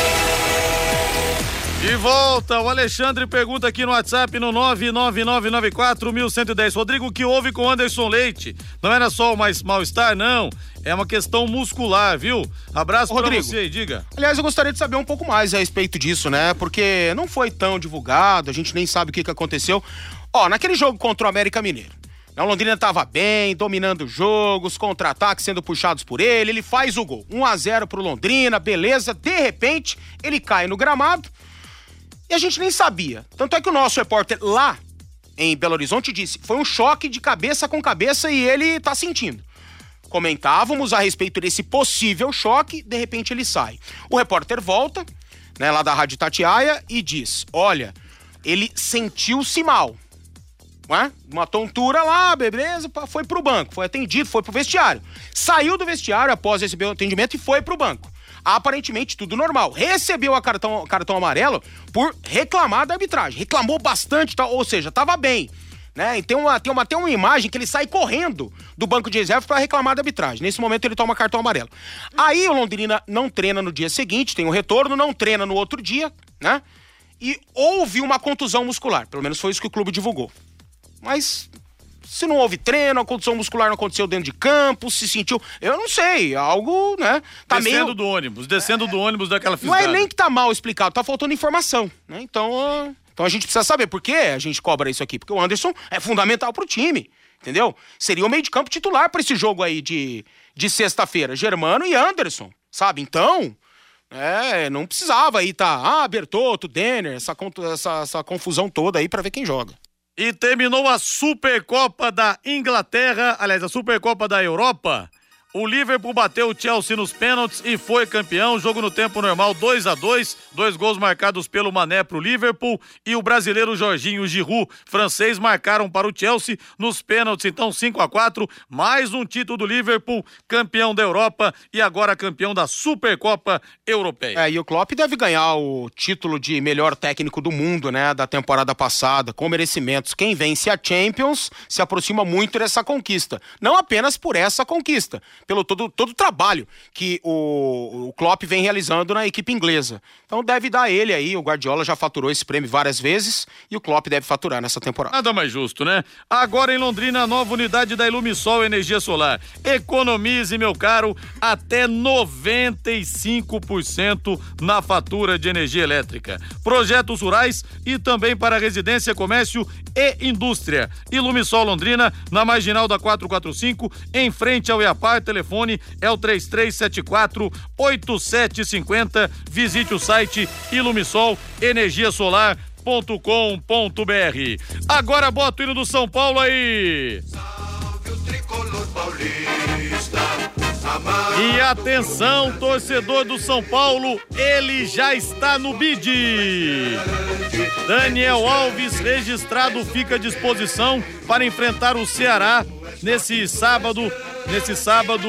De volta, o Alexandre pergunta aqui no WhatsApp no 99994-1110. Rodrigo, o que houve com o Anderson Leite? Não era só o mais mal-estar, não. É uma questão muscular, viu? Abraço pra Rodrigo. você, diga. Aliás, eu gostaria de saber um pouco mais a respeito disso, né? Porque não foi tão divulgado, a gente nem sabe o que, que aconteceu. Ó, naquele jogo contra o América Mineiro, né, o Londrina tava bem, dominando o jogo, os contra-ataques sendo puxados por ele, ele faz o gol. 1 a 0 pro Londrina, beleza. De repente, ele cai no gramado e a gente nem sabia. Tanto é que o nosso repórter lá em Belo Horizonte disse: foi um choque de cabeça com cabeça e ele tá sentindo. Comentávamos a respeito desse possível choque, de repente ele sai. O repórter volta, né, lá da Rádio Tatiaia, e diz: Olha, ele sentiu-se mal. né? Uma tontura lá, beleza, foi pro banco, foi atendido, foi pro vestiário. Saiu do vestiário após receber o atendimento e foi pro banco. Aparentemente tudo normal. Recebeu a cartão, cartão amarelo por reclamar da arbitragem. Reclamou bastante, tá? ou seja, tava bem. Né? E tem, uma, tem uma, até uma imagem que ele sai correndo do banco de reserva para reclamar da arbitragem. Nesse momento ele toma cartão amarelo. Aí o Londrina não treina no dia seguinte, tem o um retorno, não treina no outro dia, né? E houve uma contusão muscular. Pelo menos foi isso que o clube divulgou. Mas se não houve treino, a condição muscular não aconteceu dentro de campo, se sentiu. Eu não sei, algo, né? Tá descendo meio... do ônibus, descendo é... do ônibus daquela fisgada. Não é nem que tá mal explicado, tá faltando informação, né? Então, então a gente precisa saber por que a gente cobra isso aqui. Porque o Anderson é fundamental pro time, entendeu? Seria o meio de campo titular para esse jogo aí de, de sexta-feira. Germano e Anderson, sabe? Então, é, não precisava aí tá, ah, Bertotto, Denner, essa, essa, essa confusão toda aí para ver quem joga. E terminou a Supercopa da Inglaterra, aliás, a Supercopa da Europa. O Liverpool bateu o Chelsea nos pênaltis e foi campeão. Jogo no tempo normal 2 a 2 Dois gols marcados pelo Mané pro Liverpool e o brasileiro Jorginho Giroud, francês, marcaram para o Chelsea nos pênaltis. Então 5 a 4 Mais um título do Liverpool, campeão da Europa e agora campeão da Supercopa Europeia. É, e o Klopp deve ganhar o título de melhor técnico do mundo, né? Da temporada passada, com merecimentos. Quem vence a Champions se aproxima muito dessa conquista. Não apenas por essa conquista pelo todo, todo o trabalho que o, o Klopp vem realizando na equipe inglesa. Então deve dar ele aí, o Guardiola já faturou esse prêmio várias vezes e o Klopp deve faturar nessa temporada. Nada mais justo, né? Agora em Londrina, a nova unidade da Ilumisol Energia Solar. Economize, meu caro, até 95% na fatura de energia elétrica. Projetos rurais e também para residência, comércio e indústria. Ilumisol Londrina, na marginal da 445, em frente ao Iapar, telefone é o 3374 8750. Visite o site Ilumisol Energia Solar com.br. Agora bota o hino do São Paulo aí. Salve o tricolor paulista. E atenção, torcedor do São Paulo, ele já está no bid. Daniel Alves, registrado, fica à disposição para enfrentar o Ceará nesse sábado nesse sábado,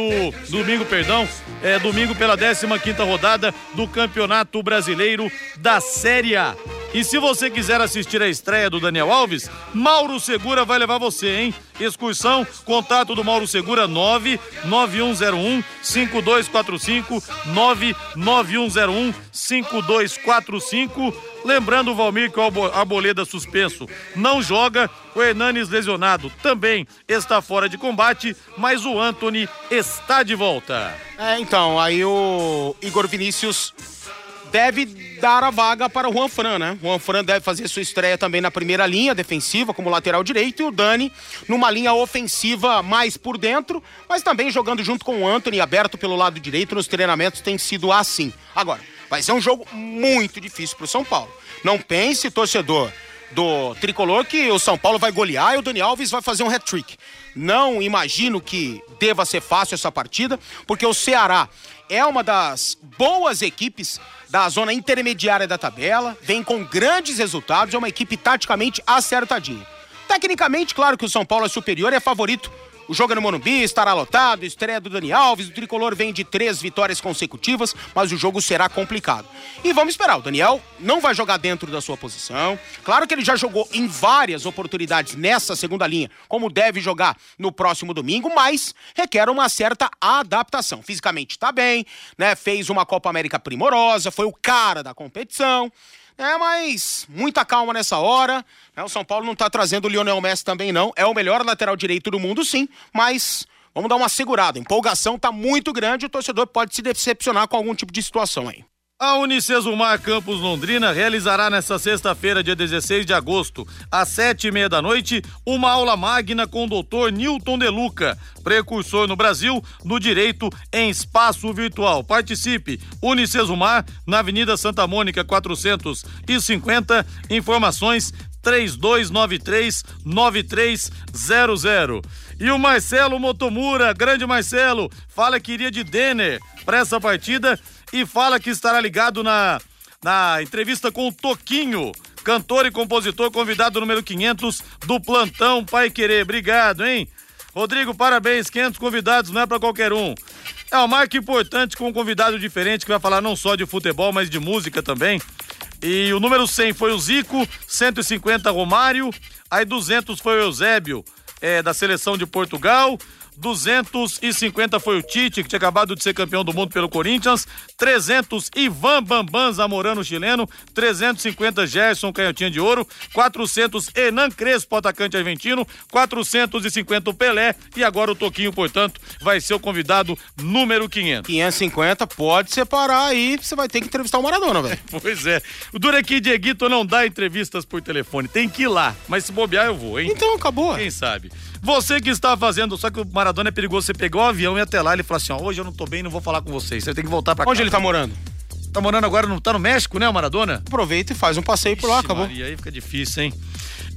domingo, perdão, é domingo pela 15 quinta rodada do Campeonato Brasileiro da Série A. E se você quiser assistir a estreia do Daniel Alves, Mauro Segura vai levar você, hein? Excursão, contato do Mauro Segura 99101 5245 99101 5245. Lembrando o Valmir que o Arboleda suspenso não joga, o Hernanes lesionado também está fora de combate, mas o Anthony está de volta. É, então, aí o Igor Vinícius deve dar a vaga para o Juan Fran, né? Juan Fran deve fazer sua estreia também na primeira linha defensiva, como lateral direito, e o Dani numa linha ofensiva mais por dentro, mas também jogando junto com o Anthony, aberto pelo lado direito, nos treinamentos tem sido assim. Agora, vai ser um jogo muito difícil para o São Paulo. Não pense, torcedor do tricolor, que o São Paulo vai golear e o Dani Alves vai fazer um hat-trick. Não imagino que deva ser fácil essa partida, porque o Ceará é uma das boas equipes da zona intermediária da tabela, vem com grandes resultados, é uma equipe taticamente acertadinha. Tecnicamente, claro que o São Paulo é superior e é favorito o jogo é no Morumbi, estará lotado, estreia do Dani Alves, o tricolor vem de três vitórias consecutivas, mas o jogo será complicado. E vamos esperar, o Daniel não vai jogar dentro da sua posição. Claro que ele já jogou em várias oportunidades nessa segunda linha, como deve jogar no próximo domingo, mas requer uma certa adaptação. Fisicamente está bem, né? Fez uma Copa América primorosa, foi o cara da competição. É, mas muita calma nessa hora. Né? O São Paulo não tá trazendo o Lionel Messi também, não. É o melhor lateral direito do mundo, sim, mas vamos dar uma segurada. A empolgação tá muito grande, o torcedor pode se decepcionar com algum tipo de situação aí. A Unicesumar Campus Londrina realizará nesta sexta-feira, dia 16 de agosto, às sete e meia da noite, uma aula magna com o doutor Newton De Luca, precursor no Brasil no direito em espaço virtual. Participe, Unicesumar, na Avenida Santa Mônica 450. Informações 3293 9300. E o Marcelo Motomura, grande Marcelo, fala que iria de Denner para essa partida e fala que estará ligado na, na entrevista com o Toquinho, cantor e compositor convidado número 500 do Plantão Pai Querer. Obrigado, hein? Rodrigo, parabéns. 500 convidados não é para qualquer um. É uma marca importante com um convidado diferente que vai falar não só de futebol, mas de música também. E o número 100 foi o Zico, 150 Romário, aí 200 foi o Eusébio, é, da seleção de Portugal. 250 foi o Tite, que tinha acabado de ser campeão do mundo pelo Corinthians. 300 Ivan Bambam Zamorano chileno. 350 Gerson Canhotinha de Ouro. 400 Enan Crespo, atacante argentino. 450 o Pelé. E agora o Toquinho, portanto, vai ser o convidado número 500. 550 pode separar aí, você vai ter que entrevistar o Maradona, velho. Pois é. O duro é Dieguito não dá entrevistas por telefone. Tem que ir lá. Mas se bobear, eu vou, hein? Então, acabou. Quem sabe? Você que está fazendo, só que o Maradona é perigoso, você pegou o avião e até lá ele fala assim: ó, hoje eu não tô bem, não vou falar com vocês. Você tem que voltar pra cá. Onde ele tá morando? Tá morando agora, não tá no México, né, o Maradona? Aproveita e faz um passeio por lá, Ixi, acabou. Maria, aí fica difícil, hein?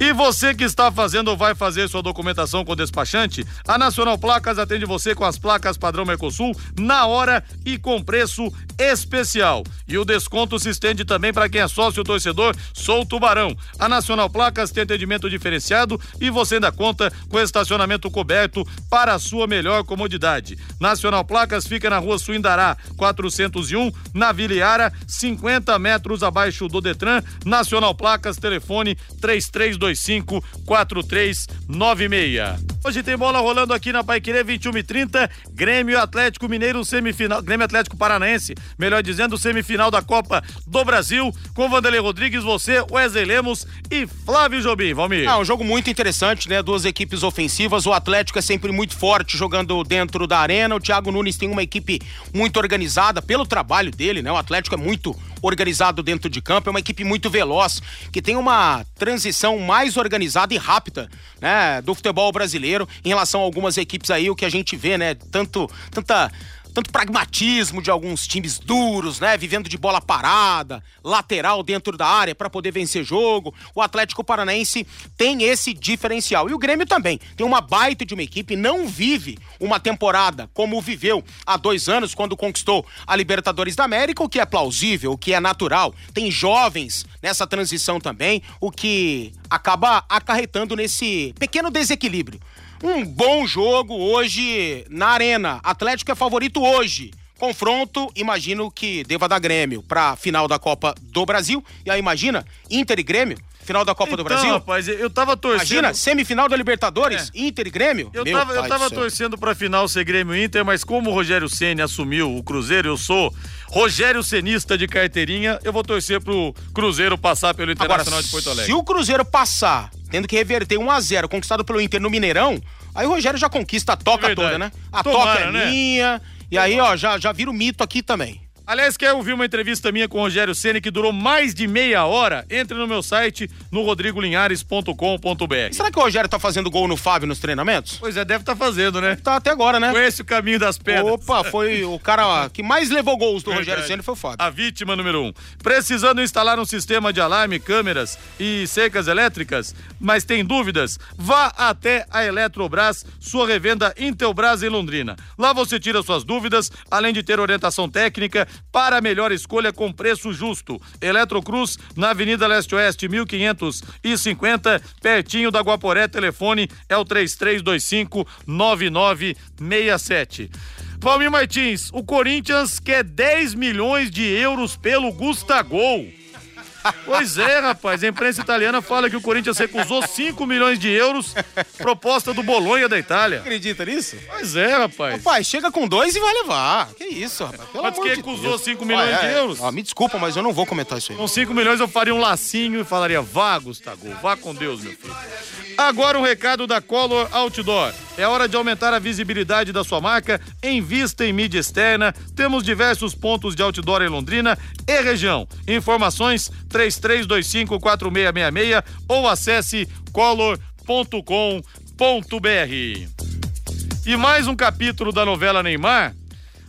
E você que está fazendo ou vai fazer sua documentação com o despachante, a Nacional Placas atende você com as placas padrão Mercosul na hora e com preço especial. E o desconto se estende também para quem é sócio torcedor Sou Tubarão. A Nacional Placas tem atendimento diferenciado e você ainda conta com estacionamento coberto para a sua melhor comodidade. Nacional Placas fica na rua Suindará, 401, na Vila Iara, 50 metros abaixo do Detran. Nacional Placas, telefone 3325 4396. Hoje tem bola rolando aqui na Paiquerê 21 e 30, Grêmio Atlético Mineiro semifinal, Grêmio Atlético Paranaense, melhor dizendo, semifinal da Copa do Brasil, com Vanderlei Rodrigues, você, Wesley Lemos e Flávio Jobim. Valmir. É um jogo muito interessante, né? Duas equipes ofensivas. O Atlético é sempre muito forte jogando dentro da arena. O Thiago Nunes tem uma equipe muito organizada pelo trabalho dele, né? O Atlético é muito organizado dentro de campo, é uma equipe muito veloz, que tem uma transição mais organizada e rápida, né, do futebol brasileiro em relação a algumas equipes aí, o que a gente vê, né, tanto tanta tanto pragmatismo de alguns times duros, né? Vivendo de bola parada, lateral dentro da área para poder vencer jogo. O Atlético Paranaense tem esse diferencial. E o Grêmio também. Tem uma baita de uma equipe, não vive uma temporada como viveu há dois anos, quando conquistou a Libertadores da América, o que é plausível, o que é natural. Tem jovens nessa transição também, o que acaba acarretando nesse pequeno desequilíbrio. Um bom jogo hoje na Arena. Atlético é favorito hoje. Confronto, imagino que deva dar Grêmio pra final da Copa do Brasil. E aí, imagina, Inter e Grêmio, final da Copa do Então, Brasil. rapaz, eu tava torcendo. Imagina, semifinal da Libertadores, Inter e Grêmio. Eu Meu tava, eu tava do torcendo pra final ser Grêmio e Inter, mas como o Rogério Ceni assumiu o Cruzeiro, eu sou Rogério Cenista de carteirinha, eu vou torcer pro Cruzeiro passar pelo Agora, Internacional de Porto Alegre. se o Cruzeiro passar, tendo que reverter 1 a 0 conquistado pelo Inter no Mineirão, aí o Rogério já conquista a toca É toda, né? A Tomara, toca é né? minha. E aí, ó, já, já vira o mito aqui também. Aliás, quer ouvir uma entrevista minha com o Rogério Ceni que durou mais de meia hora? Entre no meu site, no rodrigolinhares.com.br. Será que o Rogério tá fazendo gol no Fábio nos treinamentos? Pois é, deve estar fazendo, né? Tá até agora, né? Conhece o caminho das pedras. Opa, foi o cara que mais levou gols do Rogério. Ceni foi o Fábio. A vítima número um. Precisando instalar um sistema de alarme, câmeras e cercas elétricas, mas tem dúvidas? Vá até a Eletrobras, sua revenda Intelbras em Londrina. Lá você tira suas dúvidas, além de ter orientação técnica para a melhor escolha com preço justo. Eletrocruz, na Avenida Leste-Oeste, 1550, pertinho da Guaporé. Telefone é o 3325 9967. Valmir Martins, o Corinthians quer 10 milhões de euros pelo Gustagol. Pois é, rapaz. A imprensa italiana fala que o Corinthians recusou 5 milhões de euros, proposta do Bolonha da Itália. Acredita nisso? Pois é, rapaz. Rapaz, chega com dois e vai levar. Que isso, rapaz. Pelo Mas que recusou Deus. 5 milhões Ah, de é. euros? Ah, me desculpa, mas eu não vou comentar isso aí. Com 5 milhões eu faria um lacinho e falaria: vá, Gustavo, vá com Deus, meu filho. Agora um recado da Color Outdoor. É hora de aumentar a visibilidade da sua marca. Invista em mídia externa. Temos diversos pontos de outdoor em Londrina e região. Informações 33254666 ou acesse color.com.br. E mais um capítulo da novela Neymar.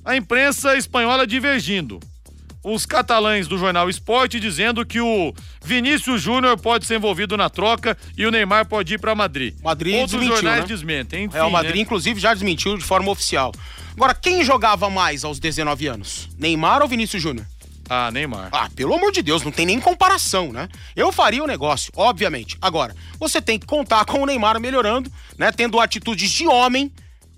A imprensa espanhola divergindo os catalães do jornal Esporte dizendo que o Vinícius Júnior pode ser envolvido na troca e o Neymar pode ir para Madrid. Madrid Outros desmentiu, jornais né? desmentem. Enfim, Real Madrid, né? inclusive, já desmentiu de forma oficial. Agora, quem jogava mais aos 19 anos? Neymar ou Vinícius Júnior? Ah, Neymar. Ah, pelo amor de Deus, não tem nem comparação, né? Eu faria o negócio, obviamente. Agora, você tem que contar com o Neymar melhorando, né? Tendo atitudes de homem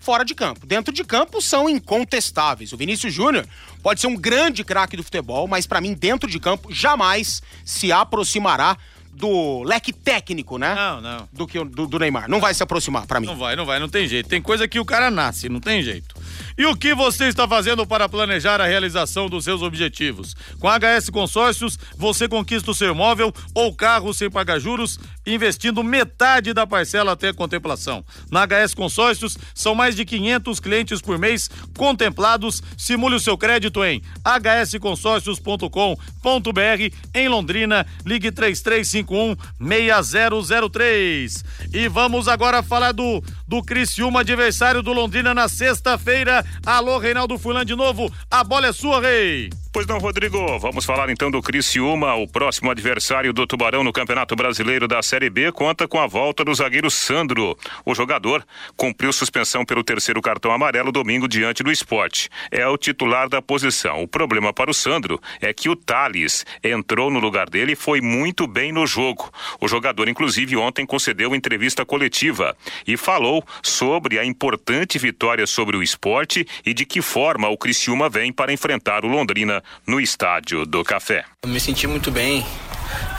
fora de campo. Dentro de campo são incontestáveis. O Vinícius Júnior pode ser um grande craque do futebol, mas para mim dentro de campo jamais se aproximará do leque técnico, né? Não, não. Do que do, do Neymar. Não vai se aproximar para mim. Não vai, não vai, não tem jeito. Tem coisa que o cara nasce, não tem jeito. E o que você está fazendo para planejar a realização dos seus objetivos? Com a HS Consórcios, você conquista o seu imóvel ou carro sem pagar juros, investindo metade da parcela até a contemplação. Na HS Consórcios, são mais de 500 clientes por mês contemplados. Simule o seu crédito em hsconsórcios.com.br em Londrina. Ligue 3351 6003. E vamos agora falar do, do Criciúma, adversário do Londrina na sexta-feira. Alô, Reinaldo Fulan de novo. A bola é sua, Rei. Pois não, Rodrigo. Vamos falar então do Criciúma, o próximo adversário do Tubarão no Campeonato Brasileiro da Série B, conta com a volta do zagueiro Sandro. O jogador cumpriu suspensão pelo terceiro cartão amarelo domingo diante do esporte. É o titular da posição. O problema para o Sandro é que o Thales entrou no lugar dele e foi muito bem no jogo. O jogador, inclusive, ontem concedeu entrevista coletiva e falou sobre a importante vitória sobre o esporte e de que forma o Criciúma vem para enfrentar o Londrina no estádio do Café. Eu me senti muito bem.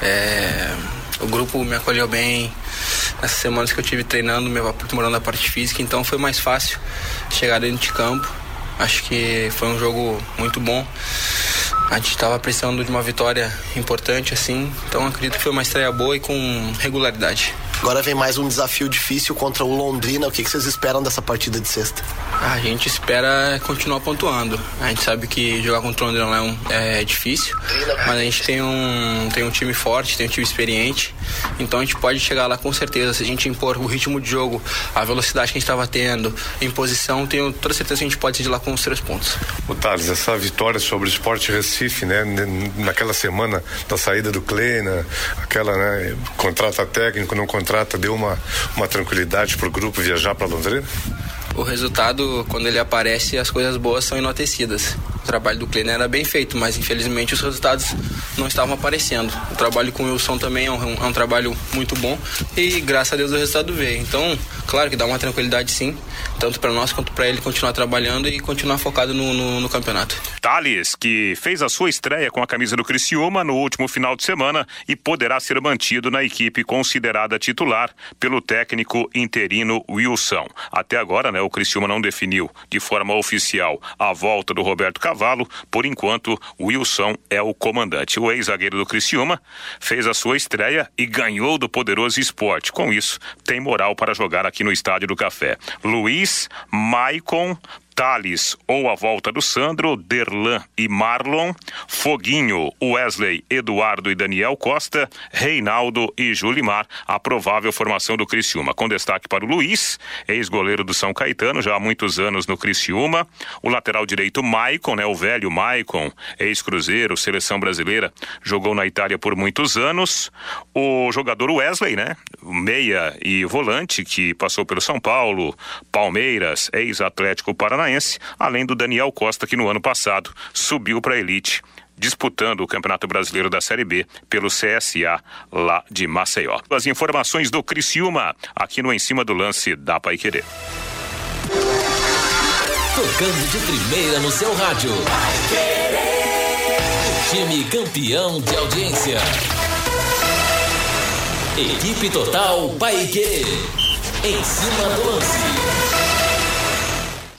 é, o grupo me acolheu bem. Nessas semanas que eu tive treinando, me aprimorando a parte física, então foi mais fácil chegar dentro de campo. Acho que foi um jogo muito bom. A gente estava precisando de uma vitória importante, assim. Então acredito que foi uma estreia boa e com regularidade. Agora vem mais um desafio difícil contra o Londrina. O que que vocês esperam dessa partida de sexta? A gente espera continuar pontuando. A gente sabe que jogar contra o Londrina lá é, um- é difícil, mas a gente tem um, tem um time forte, tem um time experiente, então a gente pode chegar lá com certeza. Se a gente impor o ritmo de jogo, a velocidade que a gente estava tendo, em posição, tenho toda certeza que a gente pode de lá com os três pontos. O Thales, essa vitória sobre o Sport Recife, né? n- Naquela semana da saída do Kleina, aquela, né? Contrata técnico, não contrata, deu uma, uma tranquilidade pro grupo viajar para Londrina? O resultado, quando ele aparece, as coisas boas são enaltecidas. O trabalho do Kleiner era bem feito, mas infelizmente os resultados não estavam aparecendo. O trabalho com o Wilson também é um, é um trabalho muito bom e graças a Deus o resultado veio. Então, claro que dá uma tranquilidade sim, tanto para nós quanto para ele continuar trabalhando e continuar focado no, no, no campeonato. Thales, que fez a sua estreia com a camisa do Criciúma no último final de semana e poderá ser mantido na equipe considerada titular pelo técnico interino Wilson. Até agora, né, o Criciúma não definiu de forma oficial a volta do Roberto Cavalo. Por enquanto, Wilson é o comandante. O ex-zagueiro do Criciúma fez a sua estreia e ganhou do poderoso esporte. Com isso, tem moral para jogar aqui no Estádio do Café. Luiz, Maicon, Thales ou a volta do Sandro, Derlan e Marlon, Foguinho, Wesley, Eduardo e Daniel Costa, Reinaldo e Julimar, a provável formação do Criciúma, com destaque para o Luiz, ex-goleiro do São Caetano, já há muitos anos no Criciúma, o lateral direito Maicon, né, o velho Maicon, ex-cruzeiro, seleção brasileira, jogou na Itália por muitos anos, o jogador Wesley, né, meia e volante, que passou pelo São Paulo, Palmeiras, ex-Atlético Paranaense, além do Daniel Costa, que no ano passado subiu para a elite, disputando o Campeonato Brasileiro da Série B pelo CSA lá de Maceió. As informações do Criciúma, aqui no Em Cima do Lance da Pai Querer. Tocando de primeira no seu rádio. Time campeão de audiência. Equipe Total Paique. Em cima do lance.